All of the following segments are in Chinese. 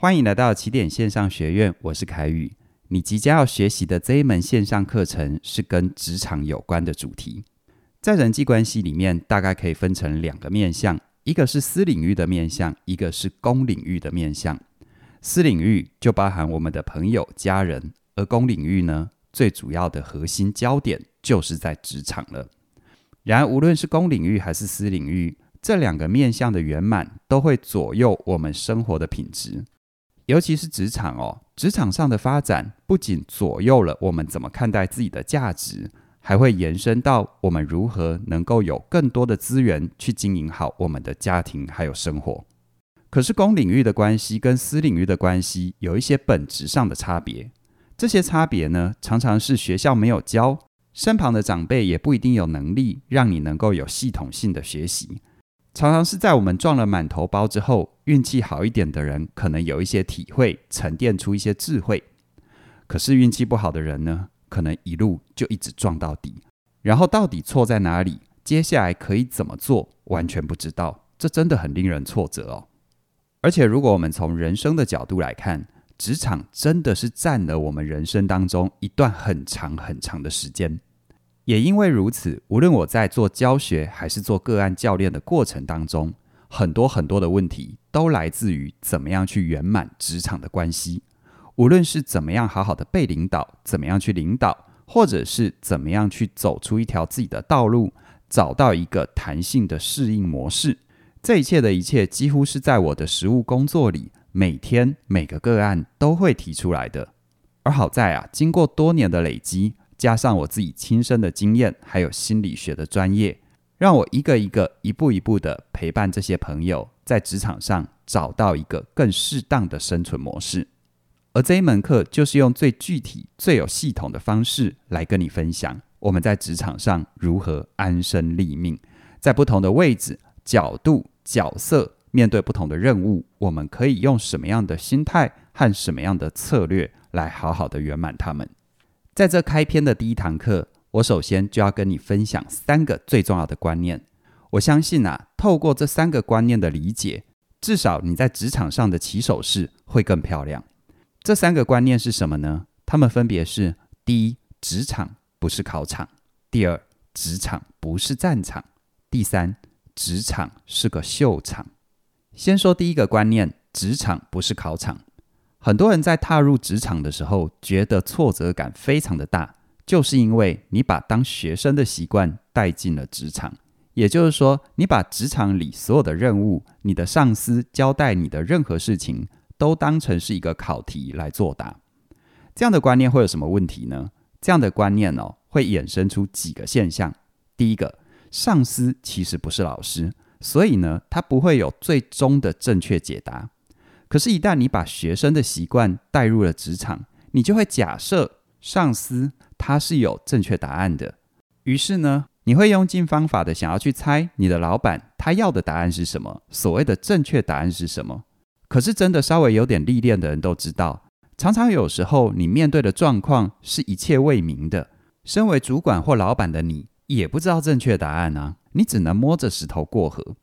欢迎来到起点线上学院，我是凯宇。你即将要学习的这一门线上课程是跟职场有关的主题。在人际关系里面，大概可以分成两个面向，一个是私领域的面向，一个是公领域的面向。私领域就包含我们的朋友、家人，而公领域呢，最主要的核心焦点就是在职场了。然而，无论是公领域还是私领域，这两个面向的圆满都会左右我们生活的品质。尤其是职场哦，职场上的发展不仅左右了我们怎么看待自己的价值，还会延伸到我们如何能够有更多的资源去经营好我们的家庭还有生活。可是公领域的关系跟私领域的关系有一些本质上的差别，这些差别呢，常常是学校没有教，身旁的长辈也不一定有能力让你能够有系统性的学习，常常是在我们撞了满头包之后，运气好一点的人可能有一些体会，沉淀出一些智慧，可是运气不好的人呢，可能一路就一直撞到底，然后到底错在哪里，接下来可以怎么做，完全不知道，这真的很令人挫折哦。而且，如果我们从人生的角度来看，职场真的是占了我们人生当中一段很长很长的时间。也因为如此，无论我在做教学还是做个案教练的过程当中，很多很多的问题都来自于怎么样去圆满职场的关系。无论是怎么样好好的被领导，怎么样去领导，或者是怎么样去走出一条自己的道路，找到一个弹性的适应模式。这一切的一切，几乎是在我的实务工作里，每天每个个案都会提出来的。而好在啊，经过多年的累积，加上我自己亲身的经验，还有心理学的专业，让我一个一个、一步一步的陪伴这些朋友，在职场上找到一个更适当的生存模式。而这一门课，就是用最具体、最有系统的方式来跟你分享，我们在职场上如何安身立命，在不同的位置。角度、角色，面对不同的任务，我们可以用什么样的心态和什么样的策略来好好的圆满他们？在这开篇的第一堂课，我首先就要跟你分享三个最重要的观念。我相信啊，透过这三个观念的理解，至少你在职场上的起手式会更漂亮。这三个观念是什么呢？它们分别是：第一，职场不是考场；第二，职场不是战场；第三。职场是个秀场。先说第一个观念，职场不是考场。很多人在踏入职场的时候，觉得挫折感非常的大，就是因为你把当学生的习惯带进了职场。也就是说，你把职场里所有的任务，你的上司交代你的任何事情，都当成是一个考题来作答。这样的观念会有什么问题呢？这样的观念哦，会衍生出几个现象。第一个。上司其实不是老师，所以呢，他不会有最终的正确解答。可是，一旦你把学生的习惯带入了职场，你就会假设上司他是有正确答案的。于是呢，你会用尽方法的想要去猜你的老板他要的答案是什么，所谓的正确答案是什么。可是，真的稍微有点历练的人都知道，常常有时候你面对的状况是一切未明的。身为主管或老板的你，也不知道正确答案啊，你只能摸着石头过河。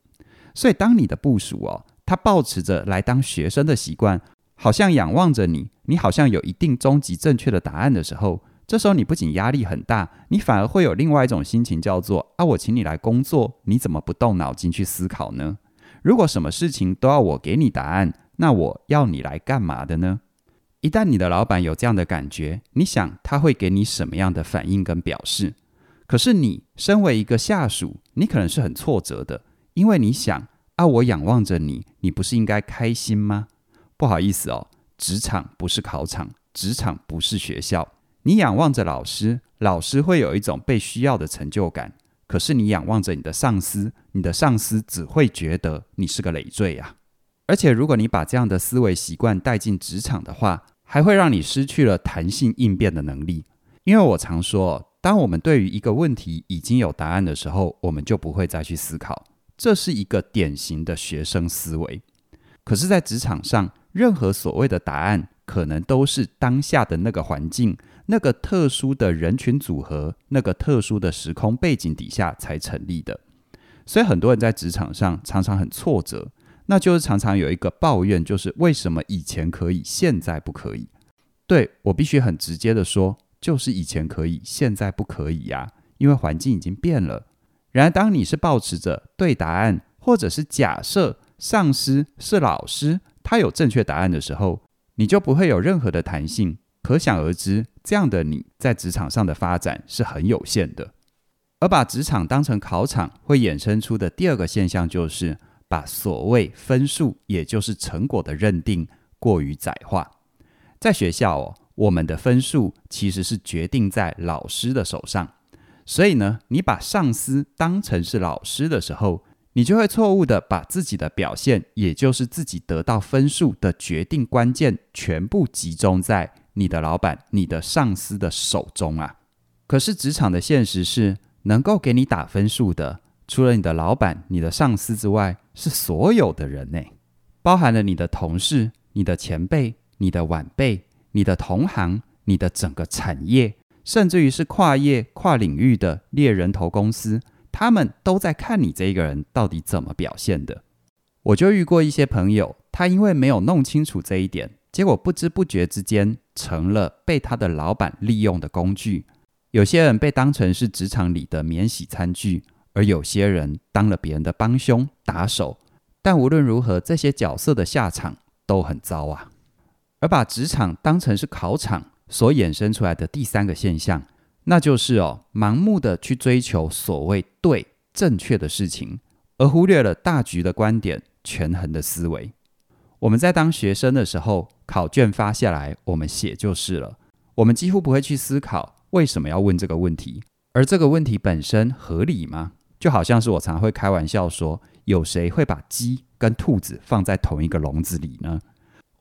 所以，当你的部署哦，他抱持着来当学生的习惯，好像仰望着你，你好像有一定终极正确的答案的时候，这时候你不仅压力很大，你反而会有另外一种心情，叫做啊，我请你来工作，你怎么不动脑筋去思考呢？如果什么事情都要我给你答案，那我要你来干嘛的呢？一旦你的老板有这样的感觉，你想他会给你什么样的反应跟表示？可是你身为一个下属，你可能是很挫折的，因为你想啊，我仰望着你，你不是应该开心吗？不好意思哦，职场不是考场，职场不是学校。你仰望着老师，老师会有一种被需要的成就感。可是你仰望着你的上司，你的上司只会觉得你是个累赘呀。而且如果你把这样的思维习惯带进职场的话，还会让你失去了弹性应变的能力。因为我常说，当我们对于一个问题已经有答案的时候，我们就不会再去思考。这是一个典型的学生思维。可是，在职场上，任何所谓的答案，可能都是当下的那个环境、那个特殊的人群组合、那个特殊的时空背景底下才成立的。所以，很多人在职场上常常很挫折。那就是常常有一个抱怨，就是为什么以前可以，现在不可以？对，我必须很直接的说，就是以前可以，现在不可以呀，因为环境已经变了。然而，当你是抱持着对答案，或者是假设上司是老师，他有正确答案的时候，你就不会有任何的弹性。可想而知，这样的你在职场上的发展是很有限的。而把职场当成考场，会衍生出的第二个现象，就是把所谓分数，也就是成果的认定，过于窄化。在学校哦，我们的分数其实是决定在老师的手上。所以呢，你把上司当成是老师的时候，你就会错误的把自己的表现，也就是自己得到分数的决定关键，全部集中在你的老板、你的上司的手中啊。可是职场的现实是，能够给你打分数的，除了你的老板、你的上司之外，是所有的人呢，包含了你的同事、你的前辈、你的晚辈、你的同行、你的整个产业，甚至于是跨业、跨领域的猎人头公司。他们都在看你这个人到底怎么表现的。我就遇过一些朋友，他因为没有弄清楚这一点，结果不知不觉之间成了被他的老板利用的工具。有些人被当成是职场里的免洗餐具，而有些人当了别人的帮凶、打手。但无论如何，这些角色的下场都很糟啊。而把职场当成是考场所衍生出来的第三个现象。那就是哦，盲目的去追求所谓对正确的事情，而忽略了大局的观点、权衡的思维。我们在当学生的时候，考卷发下来，我们写就是了。我们几乎不会去思考为什么要问这个问题，而这个问题本身合理吗？就好像是我常会开玩笑说，有谁会把鸡跟兔子放在同一个笼子里呢？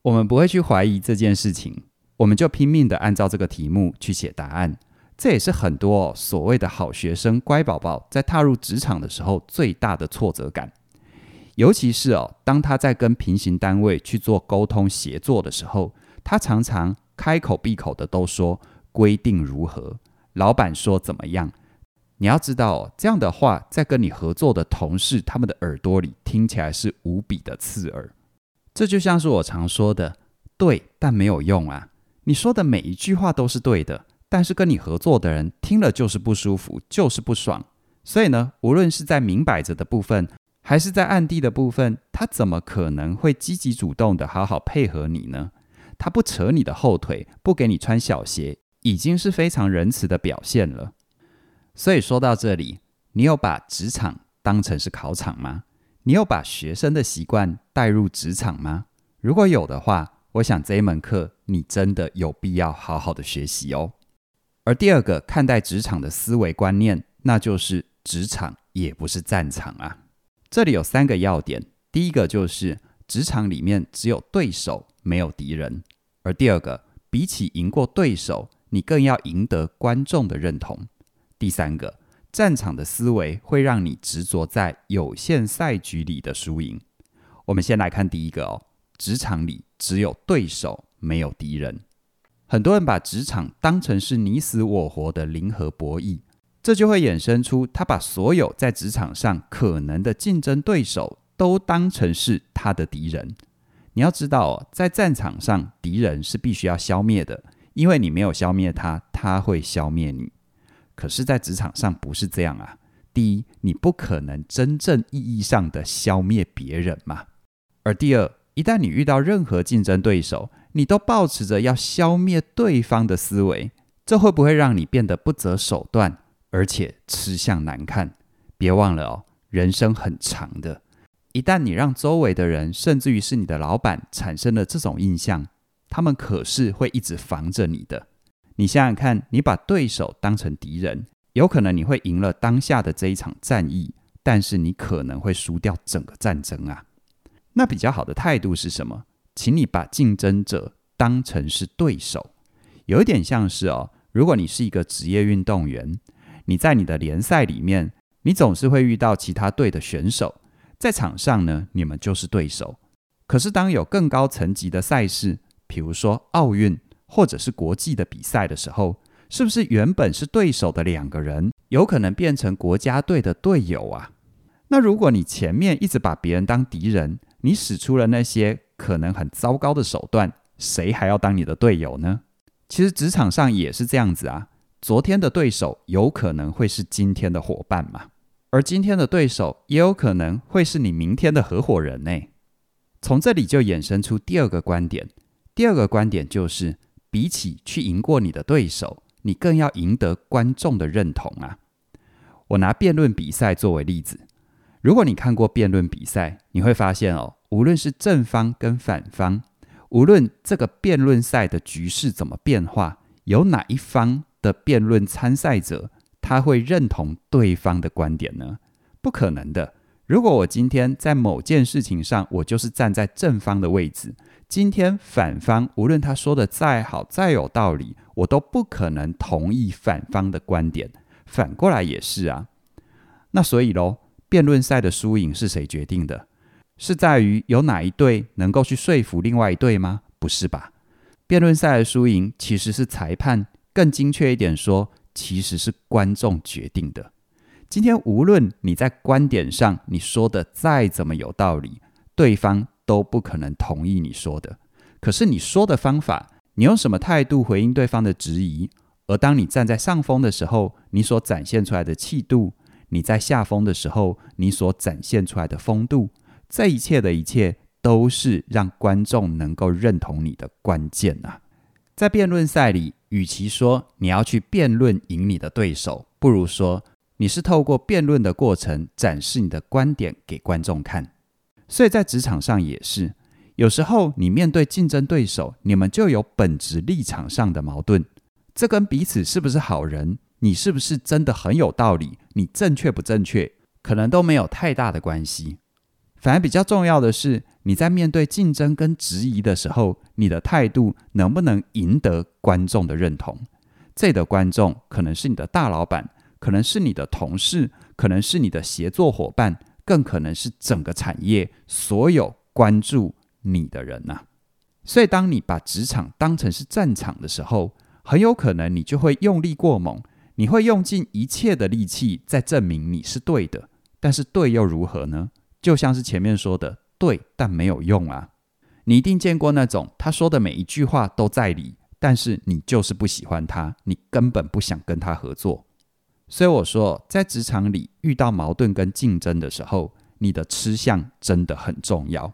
我们不会去怀疑这件事情，我们就拼命的按照这个题目去写答案。这也是很多所谓的好学生、乖宝宝在踏入职场的时候最大的挫折感，尤其是哦，当他在跟平行单位去做沟通协作的时候，他常常开口闭口的都说规定如何，老板说怎么样。你要知道，这样的话在跟你合作的同事他们的耳朵里听起来是无比的刺耳。这就像是我常说的，对，但没有用啊。你说的每一句话都是对的。但是跟你合作的人听了就是不舒服，就是不爽。所以呢，无论是在明摆着的部分，还是在暗地的部分，他怎么可能会积极主动的好好配合你呢？他不扯你的后腿，不给你穿小鞋，已经是非常仁慈的表现了。所以说到这里，你有把职场当成是考场吗？你有把学生的习惯带入职场吗？如果有的话，我想这一门课你真的有必要好好的学习哦。而第二个看待职场的思维观念，那就是职场也不是战场啊。这里有三个要点：第一个就是职场里面只有对手，没有敌人；而第二个，比起赢过对手，你更要赢得观众的认同；第三个，战场的思维会让你执着在有限赛局里的输赢。我们先来看第一个哦，职场里只有对手，没有敌人。很多人把职场当成是你死我活的零和博弈，这就会衍生出他把所有在职场上可能的竞争对手都当成是他的敌人。你要知道，在战场上，敌人是必须要消灭的，因为你没有消灭他，他会消灭你。可是，在职场上不是这样啊。第一，你不可能真正意义上的消灭别人嘛。而第二，一旦你遇到任何竞争对手，你都抱持着要消灭对方的思维，这会不会让你变得不择手段，而且吃相难看？别忘了哦，人生很长的。一旦你让周围的人，甚至于是你的老板，产生了这种印象，他们可是会一直防着你的。你想想看，你把对手当成敌人，有可能你会赢了当下的这一场战役，但是你可能会输掉整个战争啊。那比较好的态度是什么？请你把竞争者当成是对手，有一点像是哦，如果你是一个职业运动员，你在你的联赛里面，你总是会遇到其他队的选手，在场上呢，你们就是对手。可是当有更高层级的赛事，比如说奥运或者是国际的比赛的时候，是不是原本是对手的两个人，有可能变成国家队的队友啊？那如果你前面一直把别人当敌人，你使出了那些可能很糟糕的手段，谁还要当你的队友呢？其实职场上也是这样子啊。昨天的对手有可能会是今天的伙伴嘛，而今天的对手也有可能会是你明天的合伙人呢。从这里就衍生出第二个观点，第二个观点就是，比起去赢过你的对手，你更要赢得观众的认同啊。我拿辩论比赛作为例子，如果你看过辩论比赛，你会发现哦，无论是正方跟反方，无论这个辩论赛的局势怎么变化，有哪一方的辩论参赛者，他会认同对方的观点呢？不可能的。如果我今天在某件事情上，我就是站在正方的位置，今天反方无论他说的再好、再有道理，我都不可能同意反方的观点。反过来也是啊。那所以喽，辩论赛的输赢是谁决定的？是在于有哪一队能够去说服另外一队吗？不是吧？辩论赛的输赢其实是裁判。更精确一点说，其实是观众决定的。今天无论你在观点上你说的再怎么有道理，对方都不可能同意你说的。可是你说的方法，你用什么态度回应对方的质疑？而当你站在上风的时候，你所展现出来的气度；你在下风的时候，你所展现出来的风度，这一切的一切，都是让观众能够认同你的关键啊！在辩论赛里。与其说你要去辩论赢你的对手，不如说你是透过辩论的过程展示你的观点给观众看。所以在职场上也是，有时候你面对竞争对手，你们就有本质立场上的矛盾。这跟彼此是不是好人，你是不是真的很有道理，你正确不正确，可能都没有太大的关系。反而比较重要的是，你在面对竞争跟质疑的时候，你的态度能不能赢得观众的认同？这里的观众可能是你的大老板，可能是你的同事，可能是你的协作伙伴，更可能是整个产业所有关注你的人呐、所以，当你把职场当成是战场的时候，很有可能你就会用力过猛，你会用尽一切的力气在证明你是对的。但是，对又如何呢？就像是前面说的，对，但没有用啊！你一定见过那种他说的每一句话都在理，但是你就是不喜欢他，你根本不想跟他合作。所以我说，在职场里遇到矛盾跟竞争的时候，你的吃相真的很重要，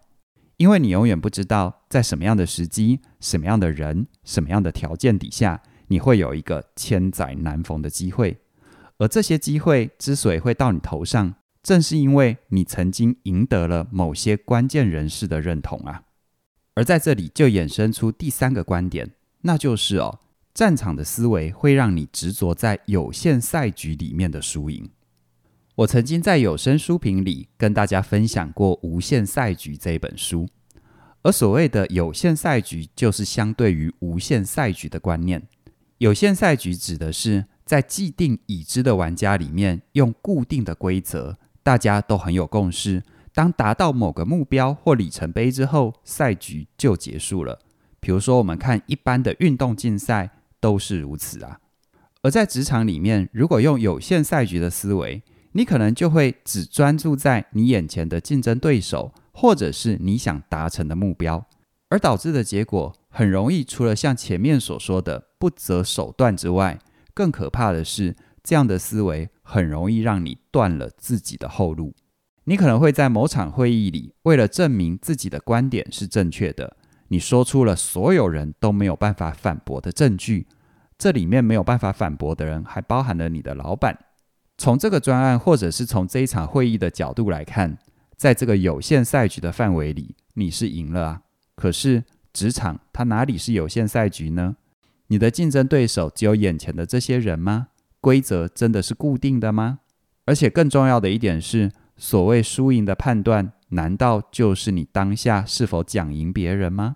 因为你永远不知道在什么样的时机、什么样的人、什么样的条件底下，你会有一个千载难逢的机会，而这些机会之所以会到你头上。正是因为你曾经赢得了某些关键人士的认同啊，而在这里就衍生出第三个观点，那就是哦，战场的思维会让你执着在有限赛局里面的输赢。我曾经在有声书评里跟大家分享过《无限赛局》这一本书，而所谓的有限赛局，就是相对于无限赛局的观念。有限赛局指的是在既定已知的玩家里面，用固定的规则。大家都很有共识，当达到某个目标或里程碑之后，赛局就结束了。比如说，我们看一般的运动竞赛都是如此啊。而在职场里面，如果用有限赛局的思维，你可能就会只专注在你眼前的竞争对手，或者是你想达成的目标，而导致的结果很容易，除了像前面所说的不择手段之外，更可怕的是。这样的思维很容易让你断了自己的后路。你可能会在某场会议里，为了证明自己的观点是正确的，你说出了所有人都没有办法反驳的证据。这里面没有办法反驳的人，还包含了你的老板。从这个专案，或者是从这一场会议的角度来看，在这个有限赛局的范围里，你是赢了啊。可是职场它哪里是有限赛局呢？你的竞争对手只有眼前的这些人吗？规则真的是固定的吗？而且更重要的一点是，所谓输赢的判断，难道就是你当下是否讲赢别人吗？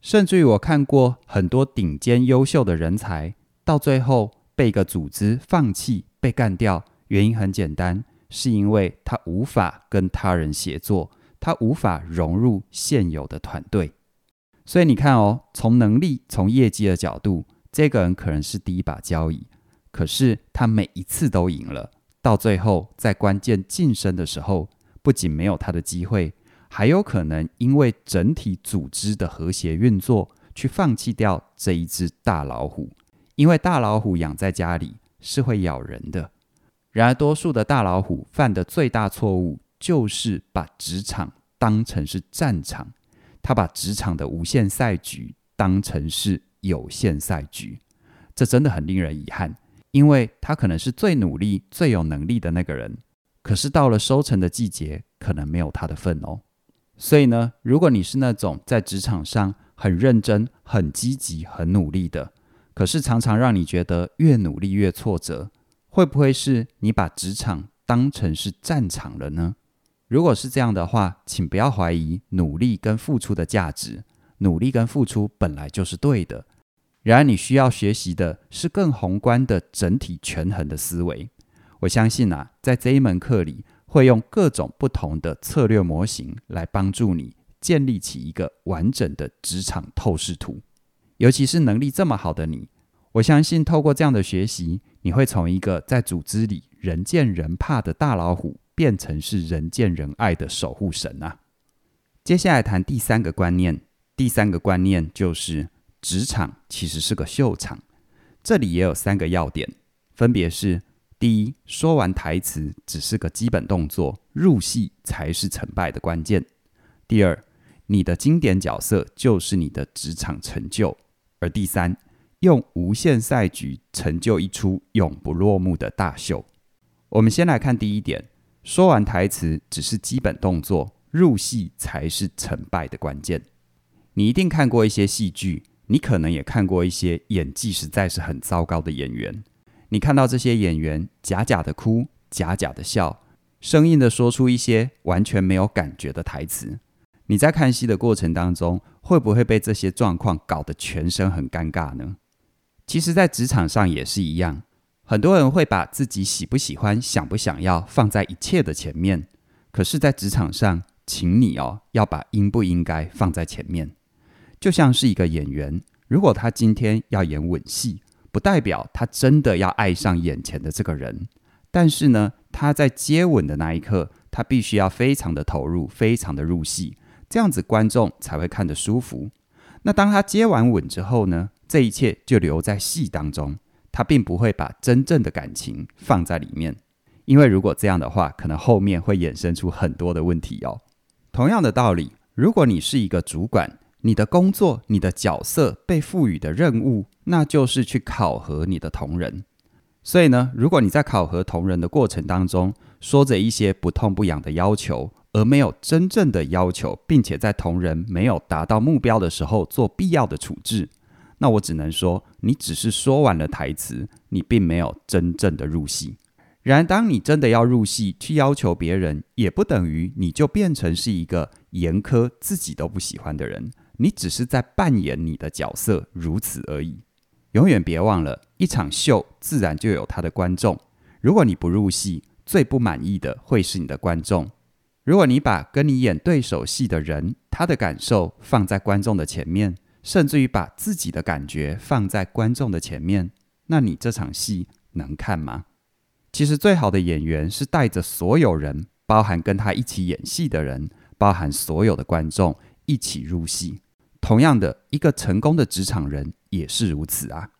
甚至于我看过很多顶尖优秀的人才，到最后被一个组织放弃、被干掉，原因很简单，是因为他无法跟他人协作，他无法融入现有的团队。所以你看哦，从能力、从业绩的角度，这个人可能是第一把交椅。可是他每一次都赢了，到最后在关键晋升的时候，不仅没有他的机会，还有可能因为整体组织的和谐运作，去放弃掉这一只大老虎。因为大老虎养在家里是会咬人的。然而，多数的大老虎犯的最大错误，就是把职场当成是战场，他把职场的无限赛局当成是有限赛局，这真的很令人遗憾。因为他可能是最努力、最有能力的那个人，可是到了收成的季节，可能没有他的份哦。所以呢，如果你是那种在职场上很认真、很积极、很努力的，可是常常让你觉得越努力越挫折，会不会是你把职场当成是战场了呢？如果是这样的话，请不要怀疑努力跟付出的价值，努力跟付出本来就是对的。然而，你需要学习的是更宏观的整体权衡的思维。我相信啊，在这一门课里。会用各种不同的策略模型来帮助你建立起一个完整的职场透视图。尤其是能力这么好的你，我相信透过这样的学习，你会从一个在组织里人见人怕的大老虎，变成是人见人爱的守护神啊！接下来谈第三个观念，第三个观念就是职场其实是个秀场。这里也有三个要点，分别是。第一，说完台词只是个基本动作，入戏才是成败的关键。第二，你的经典角色就是你的职场成就。而第三，用无限赛局成就一出永不落幕的大秀。我们先来看第一点，说完台词只是基本动作，入戏才是成败的关键。你一定看过一些戏剧，你可能也看过一些演技实在是很糟糕的演员。你看到这些演员假假的哭，假假的笑，生硬的说出一些完全没有感觉的台词。你在看戏的过程当中，会不会被这些状况搞得全身很尴尬呢？其实，在职场上也是一样，很多人会把自己喜不喜欢、想不想要放在一切的前面。可是，在职场上，请你哦，要把应不应该放在前面。就像是一个演员，如果他今天要演吻戏。不代表他真的要爱上眼前的这个人，但是呢，他在接吻的那一刻，他必须要非常的投入，非常的入戏，这样子观众才会看得舒服。那当他接完吻之后呢，这一切就留在戏当中，他并不会把真正的感情放在里面，因为如果这样的话，可能后面会衍生出很多的问题哦。同样的道理，如果你是一个主管，你的工作、你的角色被赋予的任务，那就是去考核你的同仁。所以呢，如果你在考核同仁的过程当中，说着一些不痛不痒的要求，而没有真正的要求，并且在同仁没有达到目标的时候做必要的处置，那我只能说，你只是说完了台词，你并没有真正的入戏。然而，当你真的要入戏去要求别人，也不等于你就变成是一个严苛、自己都不喜欢的人。你只是在扮演你的角色，如此而已。永远别忘了，一场秀自然就有他的观众。如果你不入戏，最不满意的会是你的观众。如果你把跟你演对手戏的人，他的感受放在观众的前面，甚至于把自己的感觉放在观众的前面，那你这场戏能看吗？其实，最好的演员是带着所有人，包含跟他一起演戏的人，包含所有的观众一起入戏。同样的，一个成功的职场人也是如此啊！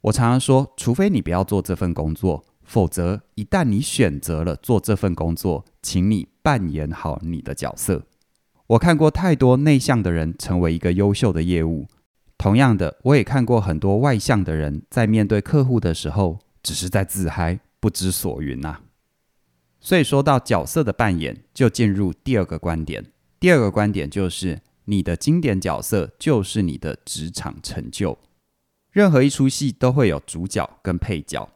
我常常说，除非你不要做这份工作，否则一旦你选择了做这份工作，请你扮演好你的角色。我看过太多内向的人成为一个优秀的业务，同样的，我也看过很多外向的人在面对客户的时候，只是在自嗨，不知所云呐。所以说到角色的扮演，就进入第二个观点。第二个观点就是。你的经典角色就是你的职场成就。任何一出戏都会有主角跟配角。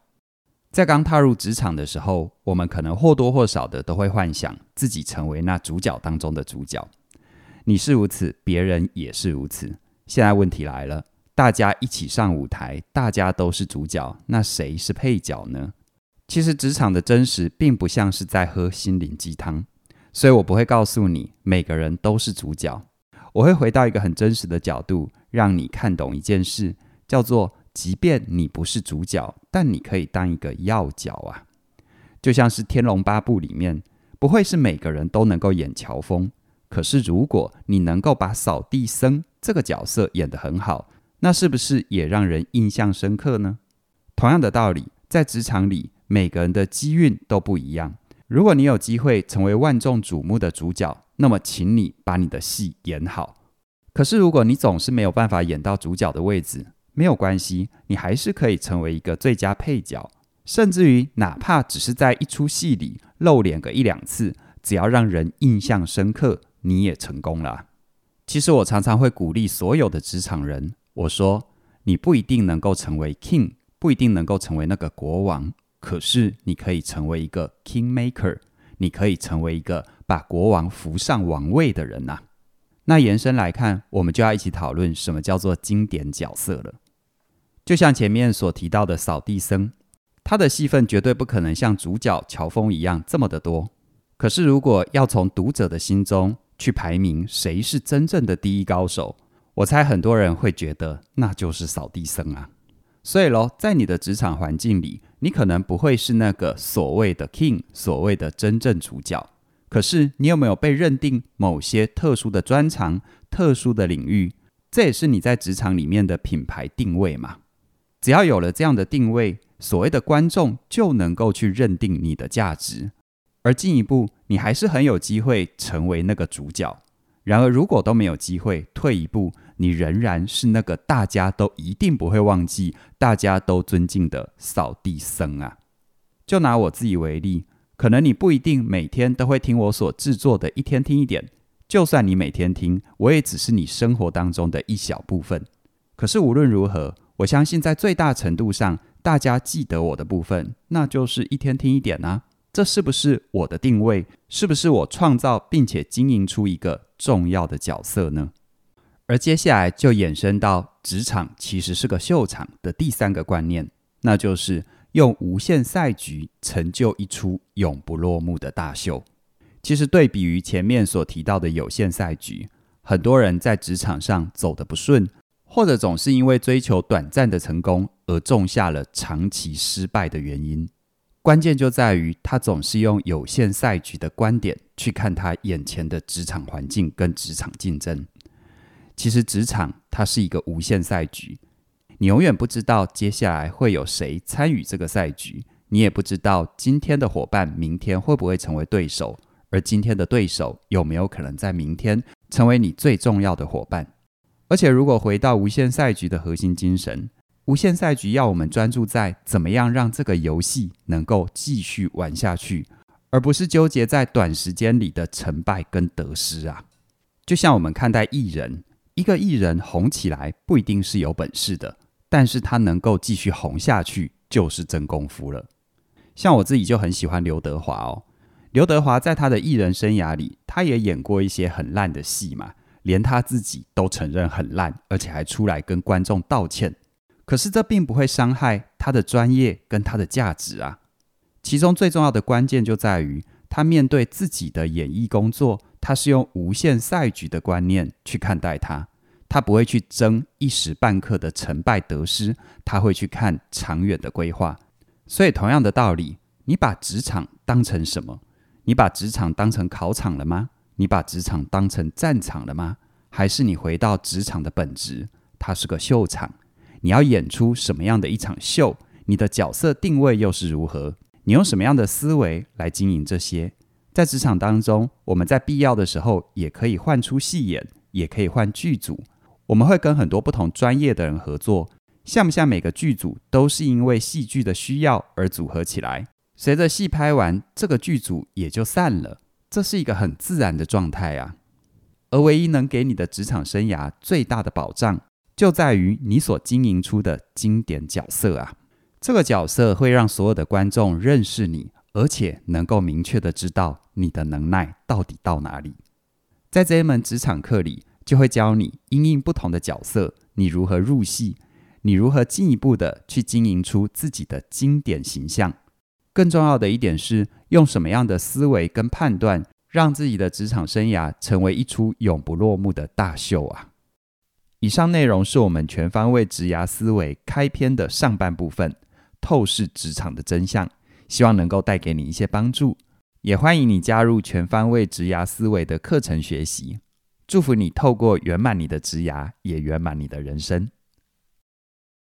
在刚踏入职场的时候，我们可能或多或少的都会幻想自己成为那主角当中的主角。你是如此，别人也是如此。现在问题来了，大家一起上舞台，大家都是主角，那谁是配角呢？其实职场的真实并不像是在喝心灵鸡汤，所以我不会告诉你每个人都是主角。我会回到一个很真实的角度，让你看懂一件事，叫做：即便你不是主角，但你可以当一个要角啊。就像是《天龙八部》里面，不会是每个人都能够演乔峰，可是如果你能够把扫地僧这个角色演得很好，那是不是也让人印象深刻呢？同样的道理，在职场里，每个人的机运都不一样。如果你有机会成为万众瞩目的主角，那么请你把你的戏演好。可是如果你总是没有办法演到主角的位置，没有关系，你还是可以成为一个最佳配角，甚至于哪怕只是在一出戏里露脸个一两次，只要让人印象深刻，你也成功了。其实我常常会鼓励所有的职场人，我说你不一定能够成为 king，不一定能够成为那个国王。可是，你可以成为一个 kingmaker，你可以成为一个把国王扶上王位的人呐、那延伸来看，我们就要一起讨论什么叫做经典角色了。就像前面所提到的扫地僧，他的戏份绝对不可能像主角乔峰一样这么的多。可是，如果要从读者的心中去排名谁是真正的第一高手，我猜很多人会觉得那就是扫地僧啊。所以喽，在你的职场环境里，你可能不会是那个所谓的 king，所谓的真正主角。可是，你有没有被认定某些特殊的专长、特殊的领域？这也是你在职场里面的品牌定位嘛。只要有了这样的定位，所谓的观众就能够去认定你的价值，而进一步，你还是很有机会成为那个主角。然而，如果都没有机会，退一步。你仍然是那个大家都一定不会忘记、大家都尊敬的扫地僧啊！就拿我自己为例，可能你不一定每天都会听我所制作的一天听一点，就算你每天听，我也只是你生活当中的一小部分。可是无论如何，我相信在最大程度上，大家记得我的部分，那就是一天听一点啊！这是不是我的定位？是不是我创造并且经营出一个重要的角色呢？而接下来就衍生到职场其实是个秀场的第三个观念，那就是用无限赛局成就一出永不落幕的大秀。其实对比于前面所提到的有限赛局，很多人在职场上走得不顺，或者总是因为追求短暂的成功而种下了长期失败的原因。关键就在于他总是用有限赛局的观点去看他眼前的职场环境跟职场竞争。其实职场它是一个无限赛局，你永远不知道接下来会有谁参与这个赛局，你也不知道今天的伙伴明天会不会成为对手，而今天的对手有没有可能在明天成为你最重要的伙伴。而且，如果回到无限赛局的核心精神，无限赛局要我们专注在怎么样让这个游戏能够继续玩下去，而不是纠结在短时间里的成败跟得失啊。就像我们看待艺人。一个艺人红起来不一定是有本事的，但是他能够继续红下去就是真功夫了。像我自己就很喜欢刘德华哦。刘德华在他的艺人生涯里，他也演过一些很烂的戏嘛，连他自己都承认很烂，而且还出来跟观众道歉。可是这并不会伤害他的专业跟他的价值啊。其中最重要的关键就在于他面对自己的演艺工作。他是用无限赛局的观念去看待他，他不会去争一时半刻的成败得失，他会去看长远的规划。所以，同样的道理，你把职场当成什么？你把职场当成考场了吗？你把职场当成战场了吗？还是你回到职场的本质？它是个秀场，你要演出什么样的一场秀？你的角色定位又是如何？你用什么样的思维来经营这些？在职场当中，我们在必要的时候也可以换出戏演，也可以换剧组。我们会跟很多不同专业的人合作，像不像每个剧组都是因为戏剧的需要而组合起来？随着戏拍完，这个剧组也就散了，这是一个很自然的状态啊。而唯一能给你的职场生涯最大的保障，就在于你所经营出的经典角色啊。这个角色会让所有的观众认识你。而且能够明确的知道你的能耐到底到哪里，在这一门职场课里，就会教你因应不同的角色，你如何入戏，你如何进一步的去经营出自己的经典形象。更重要的一点是，用什么样的思维跟判断，让自己的职场生涯成为一出永不落幕的大秀啊！以上内容是我们全方位职涯思维开篇的上半部分，透视职场的真相。希望能够带给你一些帮助。也欢迎你加入全方位职涯思维的课程学习。祝福你透过圆满你的职涯，也圆满你的人生。